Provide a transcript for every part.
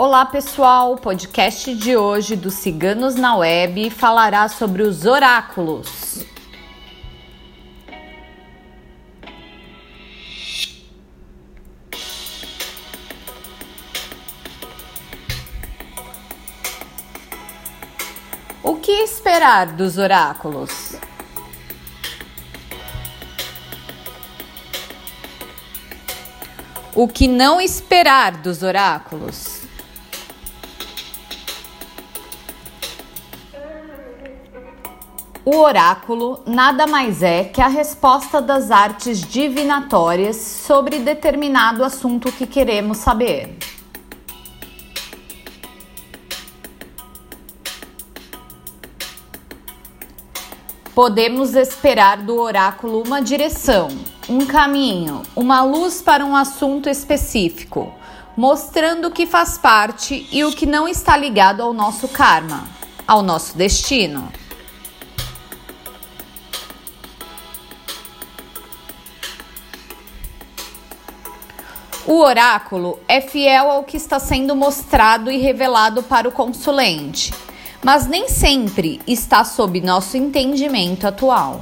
Olá pessoal, o podcast de hoje dos Ciganos na Web falará sobre os oráculos. O que esperar dos oráculos? O que não esperar dos oráculos? O oráculo nada mais é que a resposta das artes divinatórias sobre determinado assunto que queremos saber. Podemos esperar do oráculo uma direção, um caminho, uma luz para um assunto específico, mostrando o que faz parte e o que não está ligado ao nosso karma, ao nosso destino. O oráculo é fiel ao que está sendo mostrado e revelado para o consulente, mas nem sempre está sob nosso entendimento atual.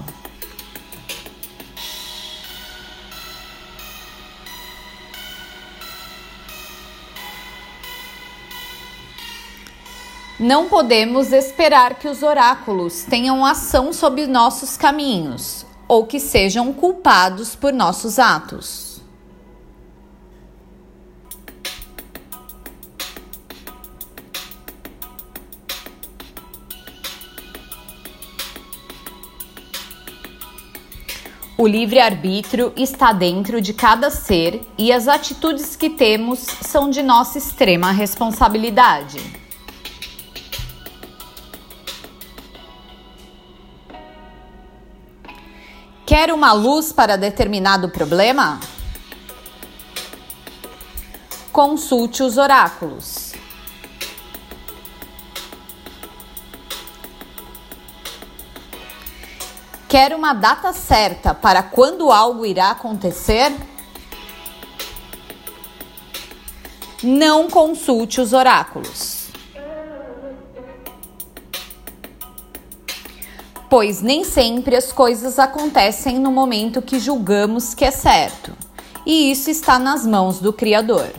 Não podemos esperar que os oráculos tenham ação sobre nossos caminhos ou que sejam culpados por nossos atos. O livre-arbítrio está dentro de cada ser e as atitudes que temos são de nossa extrema responsabilidade. Quer uma luz para determinado problema? Consulte os oráculos. Quer uma data certa para quando algo irá acontecer? Não consulte os oráculos. Pois nem sempre as coisas acontecem no momento que julgamos que é certo, e isso está nas mãos do Criador.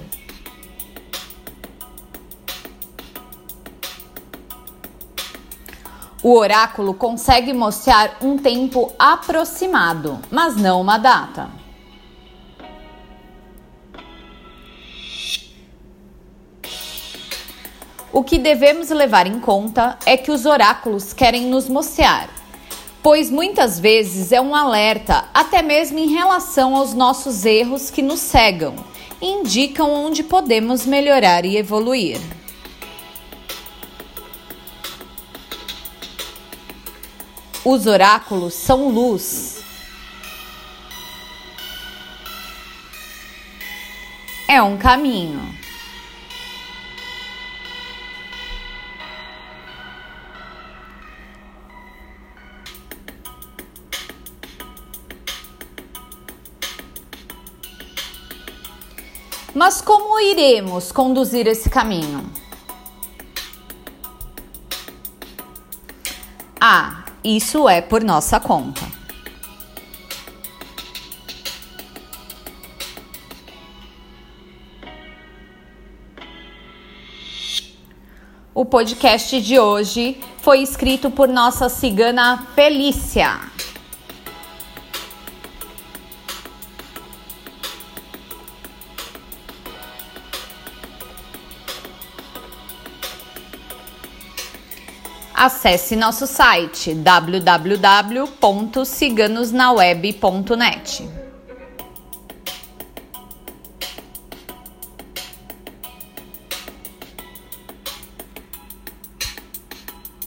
O oráculo consegue mostrar um tempo aproximado, mas não uma data. O que devemos levar em conta é que os oráculos querem nos mostrar, pois muitas vezes é um alerta, até mesmo em relação aos nossos erros que nos cegam e indicam onde podemos melhorar e evoluir. Os oráculos são luz. É um caminho. Mas como iremos conduzir esse caminho? A. Isso é por nossa conta. O podcast de hoje foi escrito por nossa cigana Felícia. Acesse nosso site www.ciganosnaweb.net.